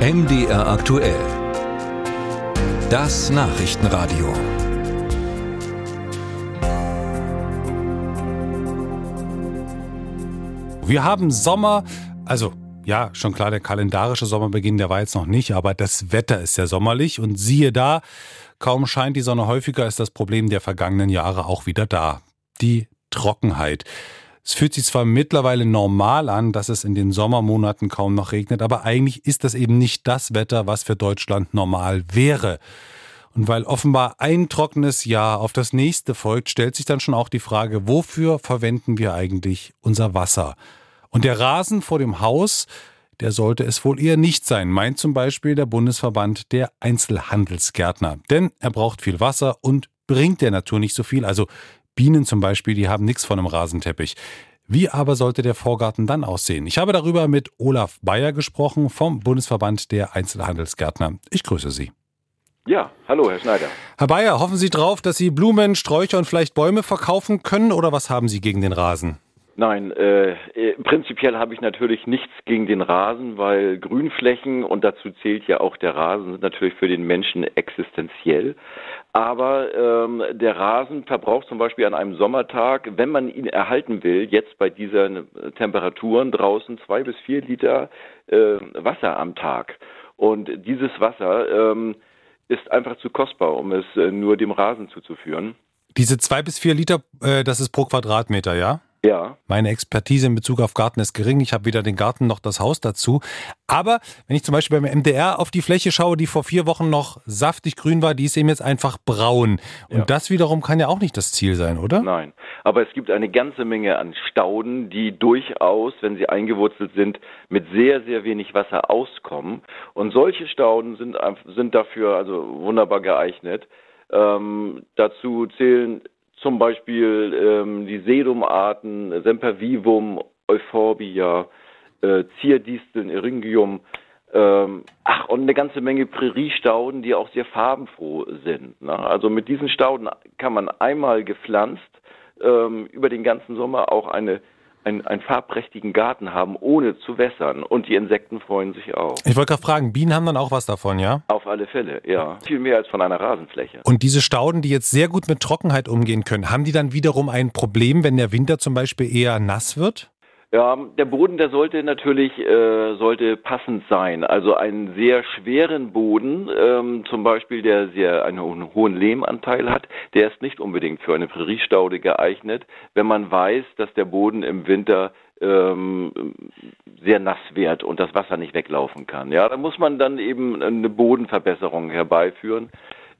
MDR aktuell. Das Nachrichtenradio. Wir haben Sommer, also ja, schon klar, der kalendarische Sommerbeginn, der war jetzt noch nicht, aber das Wetter ist ja sommerlich und siehe da, kaum scheint die Sonne häufiger, ist das Problem der vergangenen Jahre auch wieder da. Die Trockenheit. Es fühlt sich zwar mittlerweile normal an, dass es in den Sommermonaten kaum noch regnet, aber eigentlich ist das eben nicht das Wetter, was für Deutschland normal wäre. Und weil offenbar ein trockenes Jahr auf das nächste folgt, stellt sich dann schon auch die Frage, wofür verwenden wir eigentlich unser Wasser? Und der Rasen vor dem Haus, der sollte es wohl eher nicht sein, meint zum Beispiel der Bundesverband der Einzelhandelsgärtner. Denn er braucht viel Wasser und bringt der Natur nicht so viel. Also Bienen zum Beispiel, die haben nichts von einem Rasenteppich. Wie aber sollte der Vorgarten dann aussehen? Ich habe darüber mit Olaf Bayer gesprochen vom Bundesverband der Einzelhandelsgärtner. Ich grüße Sie. Ja, hallo, Herr Schneider. Herr Bayer, hoffen Sie drauf, dass Sie Blumen, Sträucher und vielleicht Bäume verkaufen können oder was haben Sie gegen den Rasen? Nein, äh, äh, prinzipiell habe ich natürlich nichts gegen den Rasen, weil Grünflächen und dazu zählt ja auch der Rasen sind natürlich für den Menschen existenziell. Aber ähm, der Rasen verbraucht zum Beispiel an einem Sommertag, wenn man ihn erhalten will, jetzt bei diesen Temperaturen draußen zwei bis vier Liter äh, Wasser am Tag. Und dieses Wasser ähm, ist einfach zu kostbar, um es äh, nur dem Rasen zuzuführen. Diese zwei bis vier Liter, äh, das ist pro Quadratmeter, ja? Ja. Meine Expertise in Bezug auf Garten ist gering. Ich habe weder den Garten noch das Haus dazu. Aber wenn ich zum Beispiel beim MDR auf die Fläche schaue, die vor vier Wochen noch saftig grün war, die ist eben jetzt einfach braun. Und ja. das wiederum kann ja auch nicht das Ziel sein, oder? Nein. Aber es gibt eine ganze Menge an Stauden, die durchaus, wenn sie eingewurzelt sind, mit sehr, sehr wenig Wasser auskommen. Und solche Stauden sind, sind dafür also wunderbar geeignet. Ähm, dazu zählen zum Beispiel ähm, die Sedumarten Sempervivum, Euphorbia, äh, Zierdisteln, Eryngium, ähm, ach, und eine ganze Menge Präriestauden, die auch sehr farbenfroh sind. Ne? Also mit diesen Stauden kann man einmal gepflanzt ähm, über den ganzen Sommer auch eine einen, einen farbprächtigen Garten haben, ohne zu wässern. Und die Insekten freuen sich auch. Ich wollte gerade fragen, Bienen haben dann auch was davon, ja? Auf alle Fälle, ja. Viel mehr als von einer Rasenfläche. Und diese Stauden, die jetzt sehr gut mit Trockenheit umgehen können, haben die dann wiederum ein Problem, wenn der Winter zum Beispiel eher nass wird? Ja, der Boden, der sollte natürlich äh, sollte passend sein. Also einen sehr schweren Boden, ähm, zum Beispiel, der sehr einen hohen Lehmanteil hat, der ist nicht unbedingt für eine Präriestaude geeignet, wenn man weiß, dass der Boden im Winter ähm, sehr nass wird und das Wasser nicht weglaufen kann. Ja, da muss man dann eben eine Bodenverbesserung herbeiführen.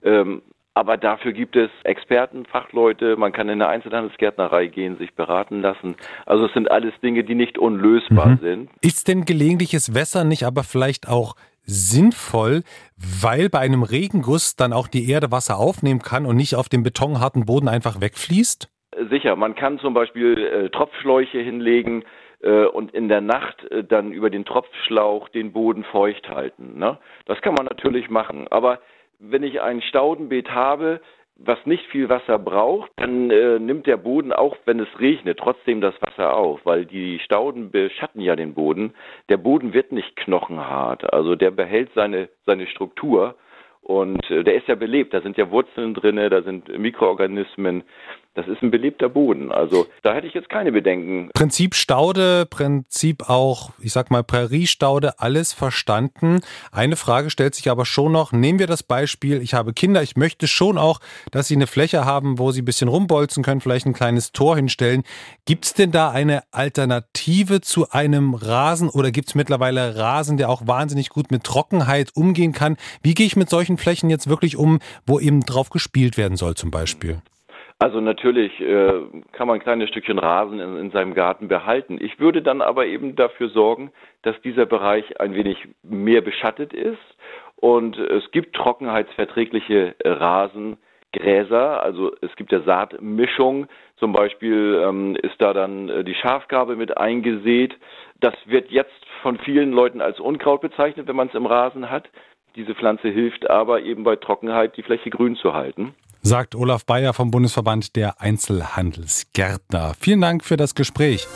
Ähm, aber dafür gibt es Experten, Fachleute, man kann in eine Einzelhandelsgärtnerei gehen, sich beraten lassen. Also es sind alles Dinge, die nicht unlösbar mhm. sind. Ist denn gelegentliches Wässern nicht aber vielleicht auch sinnvoll, weil bei einem Regenguss dann auch die Erde Wasser aufnehmen kann und nicht auf dem betonharten Boden einfach wegfließt? Sicher, man kann zum Beispiel äh, Tropfschläuche hinlegen, äh, und in der Nacht äh, dann über den Tropfschlauch den Boden feucht halten. Ne? Das kann man natürlich machen, aber wenn ich ein Staudenbeet habe, was nicht viel Wasser braucht, dann äh, nimmt der Boden auch, wenn es regnet, trotzdem das Wasser auf, weil die Stauden beschatten ja den Boden. Der Boden wird nicht knochenhart, also der behält seine, seine Struktur und äh, der ist ja belebt, da sind ja Wurzeln drinne, da sind Mikroorganismen. Das ist ein belebter Boden. Also da hätte ich jetzt keine Bedenken. Prinzip Staude, Prinzip auch, ich sag mal Präriestaude, alles verstanden. Eine Frage stellt sich aber schon noch. Nehmen wir das Beispiel, ich habe Kinder, ich möchte schon auch, dass sie eine Fläche haben, wo sie ein bisschen rumbolzen können, vielleicht ein kleines Tor hinstellen. Gibt es denn da eine Alternative zu einem Rasen oder gibt es mittlerweile Rasen, der auch wahnsinnig gut mit Trockenheit umgehen kann? Wie gehe ich mit solchen Flächen jetzt wirklich um, wo eben drauf gespielt werden soll zum Beispiel? Also natürlich äh, kann man ein kleines Stückchen Rasen in, in, seinem Garten behalten. Ich würde dann aber eben dafür sorgen, dass dieser Bereich ein wenig mehr beschattet ist. Und es gibt trockenheitsverträgliche Rasengräser, also es gibt ja Saatmischung. Zum Beispiel ähm, ist da dann äh, die Schafgarbe mit eingesät. Das wird jetzt von vielen Leuten als Unkraut bezeichnet, wenn man es im Rasen hat. Diese Pflanze hilft aber eben bei Trockenheit, die Fläche grün zu halten sagt Olaf Bayer vom Bundesverband der Einzelhandelsgärtner. Vielen Dank für das Gespräch.